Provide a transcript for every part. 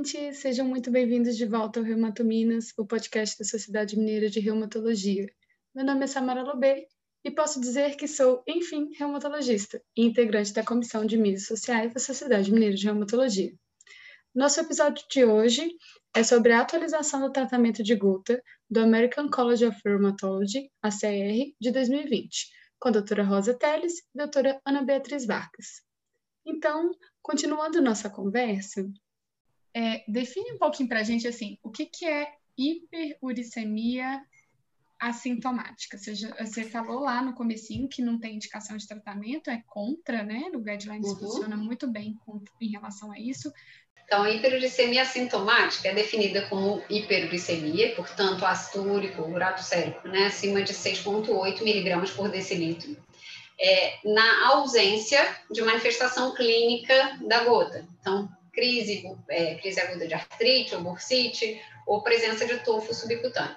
gente! Sejam muito bem-vindos de volta ao Reumato Minas, o podcast da Sociedade Mineira de Reumatologia. Meu nome é Samara Lobê e posso dizer que sou, enfim, reumatologista e integrante da Comissão de Mídias Sociais da Sociedade Mineira de Reumatologia. Nosso episódio de hoje é sobre a atualização do tratamento de gota do American College of Rheumatology, ACR, de 2020, com a doutora Rosa Teles e a doutora Ana Beatriz Vargas. Então, continuando nossa conversa, é, define um pouquinho para a gente assim, o que, que é hiperuricemia assintomática. Você, já, você falou lá no comecinho que não tem indicação de tratamento, é contra, né? O guidelines uhum. funciona muito bem com, em relação a isso. Então, a hiperuricemia assintomática é definida como hiperuricemia, portanto, ácido úrico, urato sérico, né, acima de 6,8 miligramas por decilitro, é, na ausência de manifestação clínica da gota. Então, crise, é, crise aguda de artrite ou bursite, ou presença de tofo subcutâneo.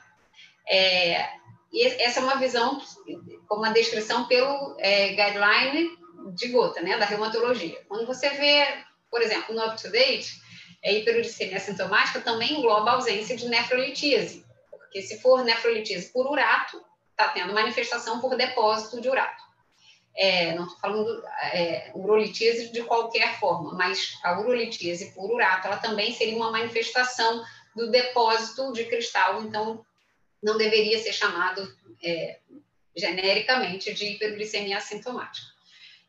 É, e essa é uma visão, como uma descrição pelo é, guideline de gota, né, da reumatologia. Quando você vê, por exemplo, no up-to-date, a hiperuricemia sintomática também engloba a ausência de nefrolitíase, porque se for nefrolitíase por urato, está tendo manifestação por depósito de urato. É, não estou falando é, urolitíase de qualquer forma, mas a urolitíase por urato, ela também seria uma manifestação do depósito de cristal, então não deveria ser chamado é, genericamente de hiperglicemia assintomática.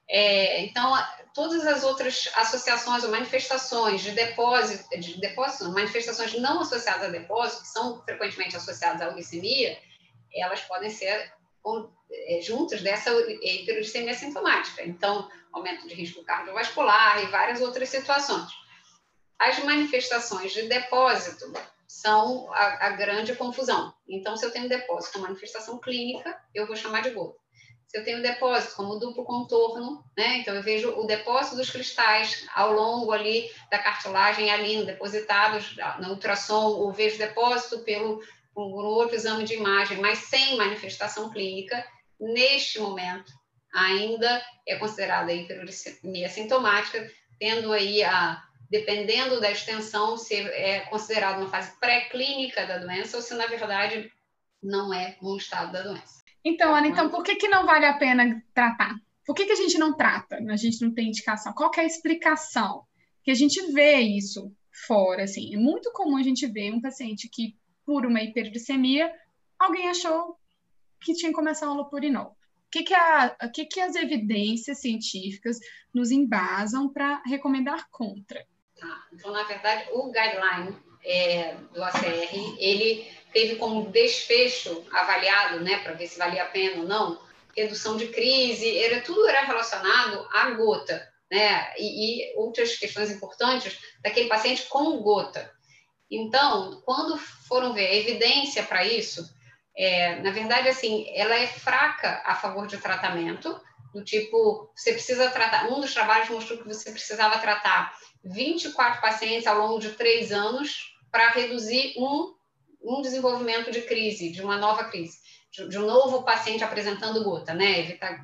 É, então, todas as outras associações ou manifestações de depósito, de depósito, manifestações não associadas a depósito, que são frequentemente associadas à uricemia, elas podem ser é, juntos dessa hiperuricemia sintomática. Então, aumento de risco cardiovascular e várias outras situações. As manifestações de depósito são a, a grande confusão. Então, se eu tenho depósito com manifestação clínica, eu vou chamar de gota. Se eu tenho depósito como duplo contorno, né? Então, eu vejo o depósito dos cristais ao longo ali da cartilagem ali depositados no ultrassom, ou vejo depósito pelo um outro exame de imagem, mas sem manifestação clínica, neste momento ainda é considerada hiperuricemia sintomática, tendo aí a dependendo da extensão, se é considerado uma fase pré-clínica da doença ou se na verdade não é um estado da doença. Então, Ana, então por que, que não vale a pena tratar? Por que, que a gente não trata? A gente não tem indicação? Qual é a explicação? Que a gente vê isso fora, assim. É muito comum a gente ver um paciente que por uma hiperglicemia, alguém achou que tinha que começar um lopurinol. O que, que, a, que, que as evidências científicas nos embasam para recomendar contra? Tá. Então, na verdade, o guideline é, do ACR, ele teve como desfecho avaliado, né, para ver se valia a pena ou não, redução de crise, era, tudo era relacionado à gota, né, e, e outras questões importantes daquele paciente com gota. Então, quando foram ver a evidência para isso, é, na verdade, assim, ela é fraca a favor de tratamento, do tipo, você precisa tratar, um dos trabalhos mostrou que você precisava tratar 24 pacientes ao longo de três anos para reduzir um, um desenvolvimento de crise, de uma nova crise, de, de um novo paciente apresentando gota, né? Evitar,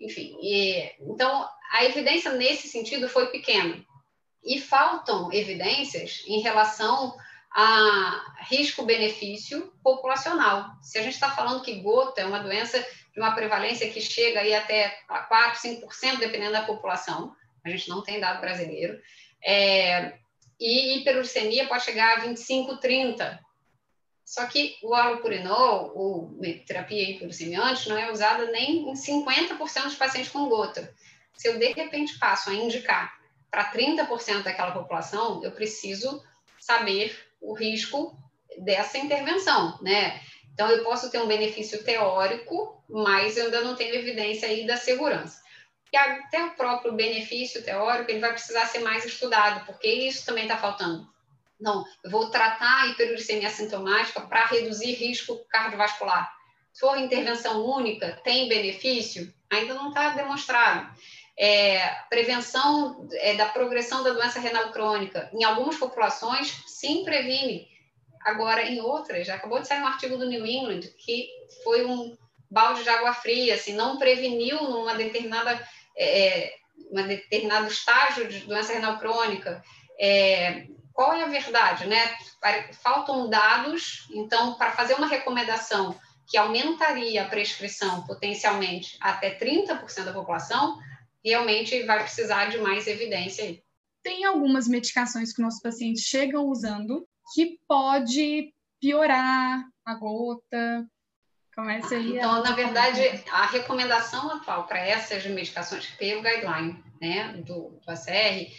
enfim, e, então a evidência nesse sentido foi pequena e faltam evidências em relação a risco-benefício populacional. Se a gente está falando que gota é uma doença de uma prevalência que chega aí até 4, 5%, dependendo da população, a gente não tem dado brasileiro, é, e hiperuricemia pode chegar a 25, 30. Só que o alopurinol, ou terapia hiperuricemiante, não é usada nem em 50% dos pacientes com gota. Se eu, de repente, passo a indicar para 30% daquela população, eu preciso saber o risco dessa intervenção, né? Então, eu posso ter um benefício teórico, mas eu ainda não tenho evidência aí da segurança. E até o próprio benefício teórico, ele vai precisar ser mais estudado, porque isso também está faltando. Não, eu vou tratar a hiperuricemia sintomática para reduzir risco cardiovascular. Se for intervenção única, tem benefício? Ainda não está demonstrado é, prevenção é, da progressão da doença renal crônica. Em algumas populações, sim, previne. Agora, em outras, já acabou de sair um artigo do New England que foi um balde de água fria, assim, não preveniu numa determinada, é, é, uma determinado estágio de doença renal crônica. É, qual é a verdade, né? Faltam dados, então, para fazer uma recomendação que aumentaria a prescrição potencialmente até 30% da população, realmente vai precisar de mais evidência aí. Tem algumas medicações que nossos pacientes chegam usando que pode piorar a gota. Começa aí então, a... na verdade, a recomendação atual para essas medicações pelo guideline né, do, do ACR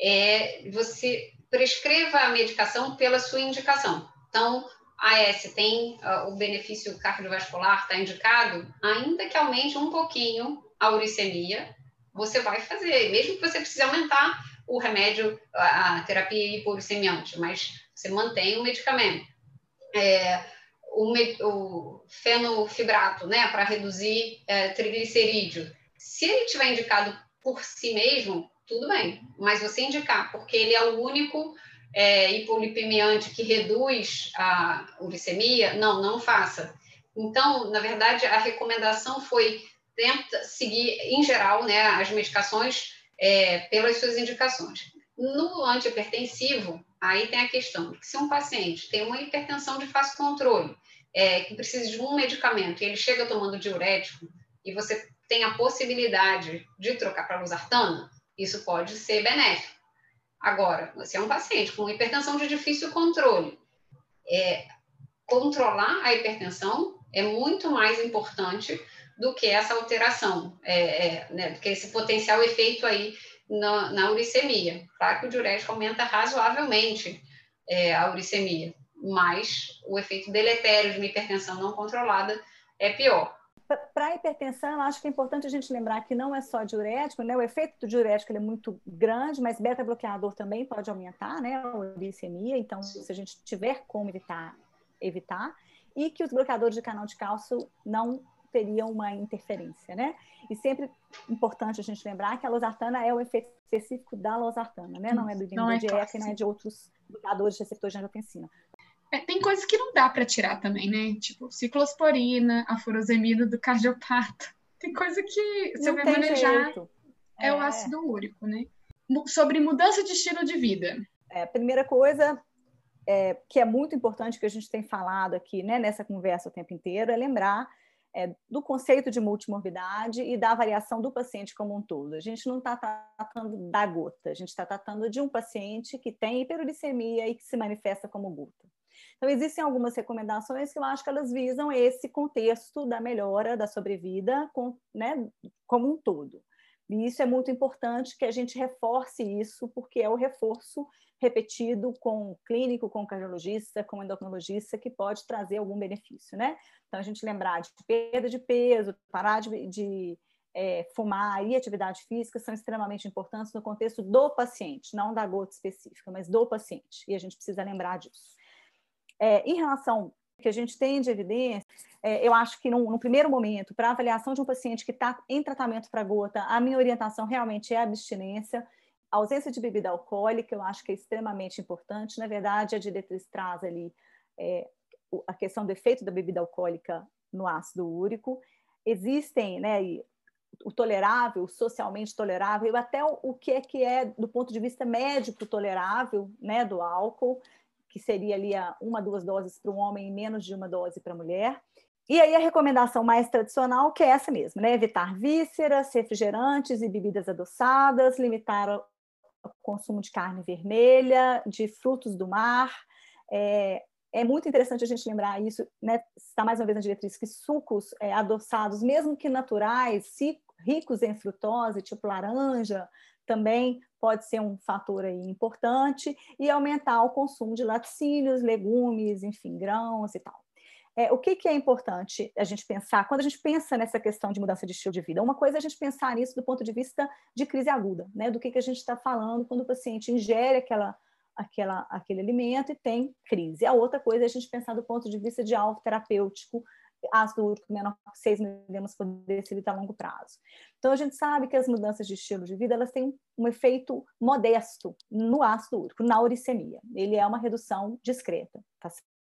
é você prescreva a medicação pela sua indicação. Então, a AS tem uh, o benefício cardiovascular, está indicado, ainda que aumente um pouquinho a uricemia, você vai fazer, mesmo que você precise aumentar o remédio, a, terapia hiporicemiante, mas você mantém o medicamento. É, o, o, fenofibrato, né, para reduzir é, triglicerídeo, se ele tiver indicado por si mesmo, tudo bem, mas você indicar, porque ele é o único é, hipolipemiante que reduz a glicemia, não, não faça. Então, na verdade, a recomendação foi tenta seguir, em geral, né, as medicações é, pelas suas indicações. No antihipertensivo, aí tem a questão de que se um paciente tem uma hipertensão de fácil controle, é, que precisa de um medicamento, e ele chega tomando diurético, e você tem a possibilidade de trocar para losartana, isso pode ser benéfico. Agora, você é um paciente com hipertensão de difícil controle. É, controlar a hipertensão é muito mais importante do que essa alteração, é, é, né, do que esse potencial efeito aí na, na uricemia. Claro que o diurético aumenta razoavelmente é, a uricemia, mas o efeito deletério de uma hipertensão não controlada é pior. Para a hipertensão, eu acho que é importante a gente lembrar que não é só diurético, né? O efeito do diurético é muito grande, mas beta-bloqueador também pode aumentar, né? A uricemia. Então, Sim. se a gente tiver como evitar, evitar. E que os bloqueadores de canal de cálcio não teriam uma interferência, né? E sempre importante a gente lembrar que a losartana é o efeito específico da losartana, né? Não é do inibidor é de ECA não é de outros bloqueadores de receptores de angiotensina. É, tem coisas que não dá para tirar também, né? Tipo, ciclosporina, a furosemida do cardiopata. Tem coisa que você vai manejar. Jeito. É, é o ácido úrico, né? Sobre mudança de estilo de vida. É, primeira coisa é, que é muito importante que a gente tem falado aqui, né, nessa conversa o tempo inteiro, é lembrar é, do conceito de multimorbidade e da avaliação do paciente como um todo. A gente não está tratando da gota, a gente está tratando de um paciente que tem hiperuricemia e que se manifesta como gota. Então, existem algumas recomendações que eu acho que elas visam esse contexto da melhora da sobrevida com, né, como um todo. E isso é muito importante que a gente reforce isso, porque é o reforço repetido com clínico, com cardiologista, com endocrinologista, que pode trazer algum benefício, né? Então, a gente lembrar de perda de peso, parar de, de é, fumar e atividade física são extremamente importantes no contexto do paciente, não da gota específica, mas do paciente, e a gente precisa lembrar disso. É, em relação que a gente tem de evidência, é, eu acho que no, no, primeiro momento, para avaliação de um paciente que está em tratamento para gota, a minha orientação realmente é a abstinência. A ausência de bebida alcoólica, eu acho que é extremamente importante. Na verdade, a diretriz traz ali é, a questão do efeito da bebida alcoólica no ácido úrico. Existem, né, o tolerável, socialmente tolerável, até o, o que é que é, do ponto de vista médico, tolerável, né, do álcool que seria ali a uma, duas doses para um homem e menos de uma dose para a mulher. E aí a recomendação mais tradicional, que é essa mesmo, né? Evitar vísceras, refrigerantes e bebidas adoçadas, limitar o consumo de carne vermelha, de frutos do mar. É, é muito interessante a gente lembrar isso, né? Está mais uma vez na diretriz que sucos é, adoçados, mesmo que naturais, ricos em frutose, tipo laranja, também pode ser um fator aí importante, e aumentar o consumo de laticínios, legumes, enfim, grãos e tal. É, o que, que, é importante a gente pensar quando a gente pensa nessa questão de mudança de estilo de vida? Uma coisa é a gente pensar nisso do ponto de vista de crise aguda, né? Do que, que a gente está falando quando o paciente ingere aquela, aquela, aquele alimento e tem crise. A outra coisa é a gente pensar do ponto de vista de alvo terapêutico, ácido úrico menor que 6 miligramas por decilitro a longo prazo. Então, a gente sabe que as mudanças de estilo de vida elas têm um efeito modesto no ácido úrico, na uricemia. Ele é uma redução discreta, tá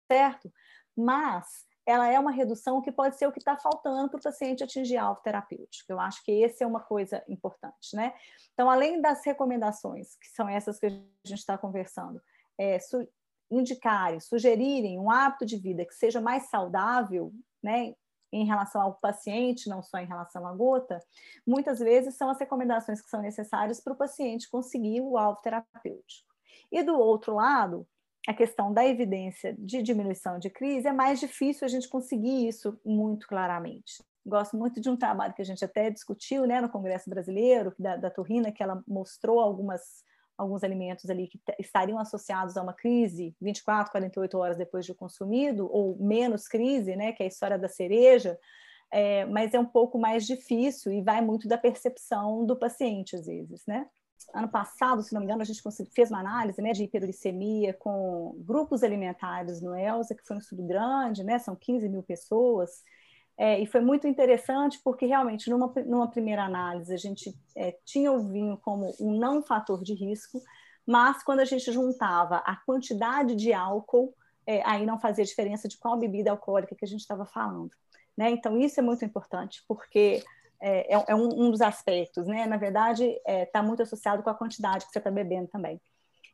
certo? Mas ela é uma redução que pode ser o que está faltando para o paciente atingir alvo terapêutico. Eu acho que essa é uma coisa importante, né? Então, além das recomendações, que são essas que a gente está conversando, é, su indicarem, sugerirem um hábito de vida que seja mais saudável, né, em relação ao paciente, não só em relação à gota, muitas vezes são as recomendações que são necessárias para o paciente conseguir o alvo terapêutico. E do outro lado, a questão da evidência de diminuição de crise, é mais difícil a gente conseguir isso muito claramente. Gosto muito de um trabalho que a gente até discutiu né, no Congresso Brasileiro, da, da Turrina, que ela mostrou algumas alguns alimentos ali que estariam associados a uma crise 24, 48 horas depois de consumido, ou menos crise, né, que é a história da cereja, é, mas é um pouco mais difícil e vai muito da percepção do paciente, às vezes, né? Ano passado, se não me engano, a gente fez uma análise né, de hiperuricemia com grupos alimentares no ELSA, que foi um estudo grande, né, são 15 mil pessoas, é, e foi muito interessante porque realmente numa, numa primeira análise a gente é, tinha o vinho como um não fator de risco, mas quando a gente juntava a quantidade de álcool, é, aí não fazia diferença de qual bebida alcoólica que a gente estava falando. Né? Então isso é muito importante porque é, é, é um, um, dos aspectos, né? Na verdade está é, muito associado com a quantidade que você está bebendo também.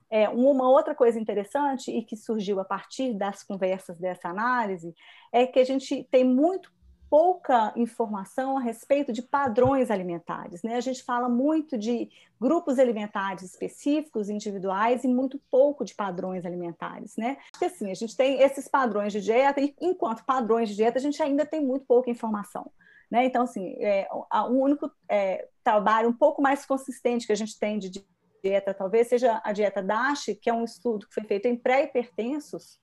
É, uma outra coisa interessante e que surgiu a partir das conversas dessa análise é que a gente tem muito pouca informação a respeito de padrões alimentares. Né? A gente fala muito de grupos alimentares específicos, individuais, e muito pouco de padrões alimentares. Né? Porque assim, a gente tem esses padrões de dieta, e enquanto padrões de dieta, a gente ainda tem muito pouca informação. Né? Então, assim, é, o único é, trabalho um pouco mais consistente que a gente tem de dieta, talvez seja a dieta DASH, que é um estudo que foi feito em pré-hipertensos,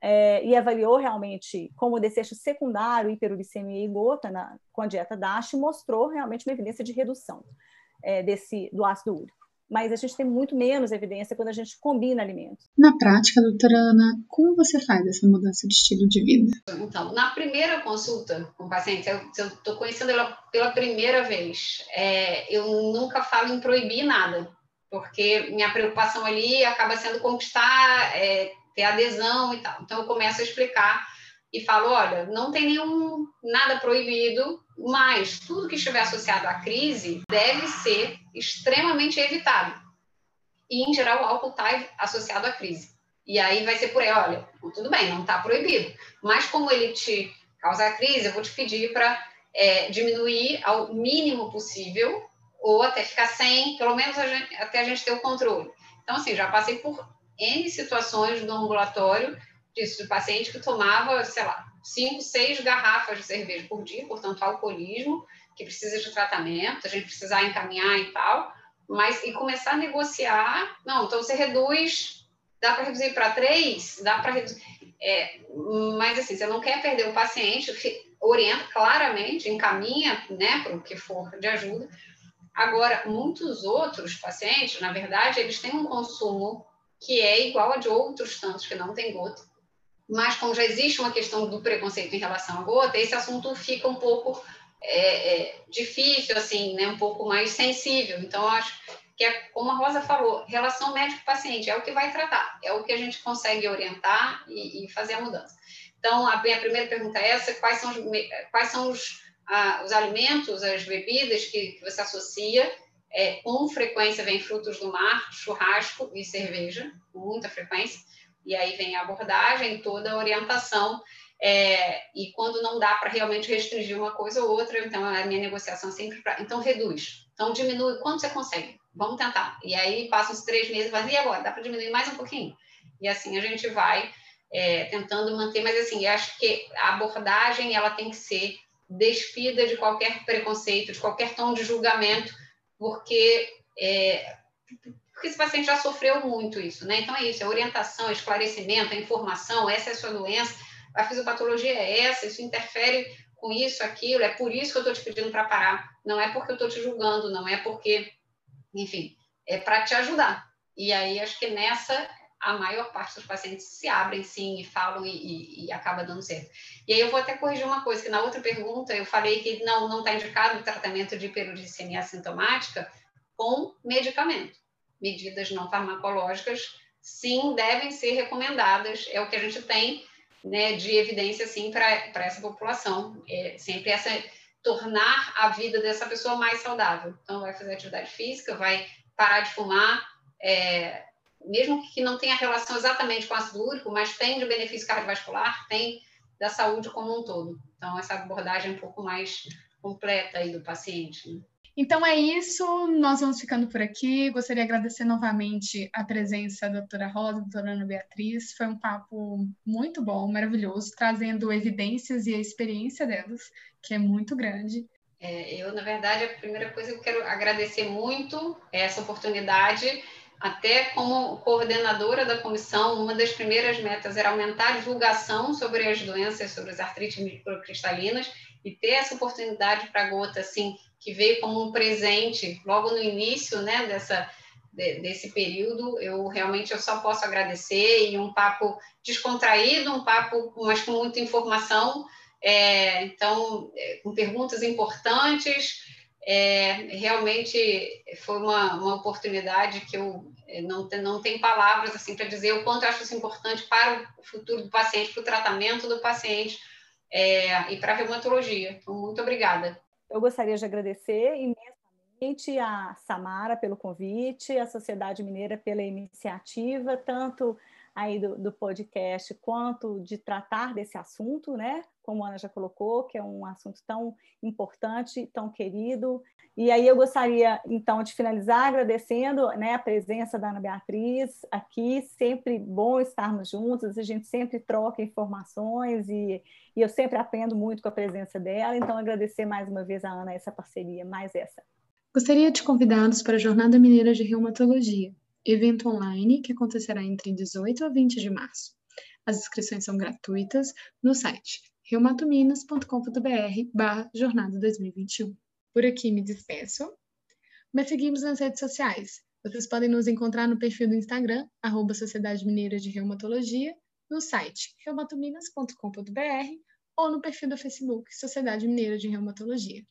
é, e avaliou realmente como desejo secundário, hiperuricemia e gota na, com a dieta DASH, mostrou realmente uma evidência de redução é, desse, do ácido úrico. Mas a gente tem muito menos evidência quando a gente combina alimentos. Na prática, doutora Ana, como você faz essa mudança de estilo de vida? Então, na primeira consulta com o paciente, se eu estou conhecendo ela pela primeira vez, é, eu nunca falo em proibir nada, porque minha preocupação ali acaba sendo conquistar é, ter adesão e tal. Então eu começo a explicar e falo, olha, não tem nenhum nada proibido, mas tudo que estiver associado à crise deve ser extremamente evitado. E em geral o álcool está associado à crise. E aí vai ser por aí, olha, tudo bem, não está proibido, mas como ele te causa crise, eu vou te pedir para é, diminuir ao mínimo possível ou até ficar sem, pelo menos a gente, até a gente ter o controle. Então, assim, já passei por N situações no ambulatório disso, de paciente que tomava, sei lá, cinco, seis garrafas de cerveja por dia, portanto, alcoolismo, que precisa de tratamento, a gente precisar encaminhar e tal, mas e começar a negociar, não, então você reduz, dá para reduzir para três, dá para reduzir, é, mas assim, você não quer perder o paciente, orienta claramente, encaminha, né, para o que for de ajuda. Agora, muitos outros pacientes, na verdade, eles têm um consumo que é igual a de outros tantos que não tem gota. Mas, como já existe uma questão do preconceito em relação à gota, esse assunto fica um pouco é, é, difícil, assim, né? um pouco mais sensível. Então, acho que é, como a Rosa falou, relação médico-paciente é o que vai tratar, é o que a gente consegue orientar e, e fazer a mudança. Então, a minha primeira pergunta é essa: quais são os, quais são os, ah, os alimentos, as bebidas que, que você associa é, com frequência vem frutos do mar, churrasco e cerveja, com muita frequência. E aí vem a abordagem, toda a orientação. É, e quando não dá para realmente restringir uma coisa ou outra, então a minha negociação é sempre para. Então reduz. Então diminui quanto você consegue. Vamos tentar. E aí passam os três meses, mas e agora? Dá para diminuir mais um pouquinho? E assim a gente vai é, tentando manter. Mas assim, eu acho que a abordagem ela tem que ser despida de qualquer preconceito, de qualquer tom de julgamento porque, é, porque esse paciente já sofreu muito isso, né? Então é isso, é orientação, é esclarecimento, é informação, essa é a sua doença, a fisiopatologia é essa, isso interfere com isso, aquilo, é por isso que eu estou te pedindo para parar, não é porque eu estou te julgando, não é porque, enfim, é para te ajudar. E aí acho que nessa a maior parte dos pacientes se abrem sim e falam e, e, e, acaba dando certo. E aí eu vou até corrigir uma coisa, que na outra pergunta eu falei que não está indicado o tratamento de hiperuricemia assintomática com medicamento. Medidas não farmacológicas, sim, devem ser recomendadas, é o que a gente tem né, de evidência, sim, para essa população. É sempre essa tornar a vida dessa pessoa mais saudável. Então, vai fazer atividade física, vai parar de fumar, é, mesmo que não tenha relação exatamente com ácido úrico, mas tem de benefício cardiovascular, tem da saúde como um todo. Então, essa abordagem é um pouco mais completa aí do paciente. Né? Então é isso, nós vamos ficando por aqui. Gostaria de agradecer novamente a presença da doutora Rosa, doutora Ana Beatriz. Foi um papo muito bom, maravilhoso, trazendo evidências e a experiência delas, que é muito grande. É, eu, na verdade, a primeira coisa que eu quero agradecer muito essa oportunidade até como coordenadora da comissão, uma das primeiras metas era aumentar a divulgação sobre as doenças, sobre as artrites microcristalinas, e ter essa oportunidade para a Gota, assim, que veio como um presente logo no início, né, dessa, de, desse período, eu realmente eu só posso agradecer, e um papo descontraído, um papo, mas com muita informação, é, então, é, com perguntas importantes, é, realmente foi uma, uma oportunidade que eu é, não, não tenho palavras assim para dizer o quanto eu acho isso importante para o futuro do paciente, para o tratamento do paciente é, e para a reumatologia. Então, muito obrigada. Eu gostaria de agradecer imensamente a Samara pelo convite, a Sociedade Mineira pela iniciativa, tanto aí do, do, podcast, quanto de tratar desse assunto, né? Como a Ana já colocou, que é um assunto tão importante, tão querido. E aí eu gostaria, então, de finalizar agradecendo né, a presença da Ana Beatriz aqui, sempre bom estarmos juntos, a gente sempre troca informações e, e eu sempre aprendo muito com a presença dela, então agradecer mais uma vez a Ana essa parceria, mais essa. Gostaria de convidá-los para a Jornada Mineira de Reumatologia, evento online que acontecerá entre 18 a 20 de março. As inscrições são gratuitas no site reumatominas.com.br barra jornada 2021. Por aqui me despeço, mas seguimos nas redes sociais. Vocês podem nos encontrar no perfil do Instagram, arroba Sociedade Mineira de Reumatologia, no site reumatominas.com.br ou no perfil do Facebook Sociedade Mineira de Reumatologia.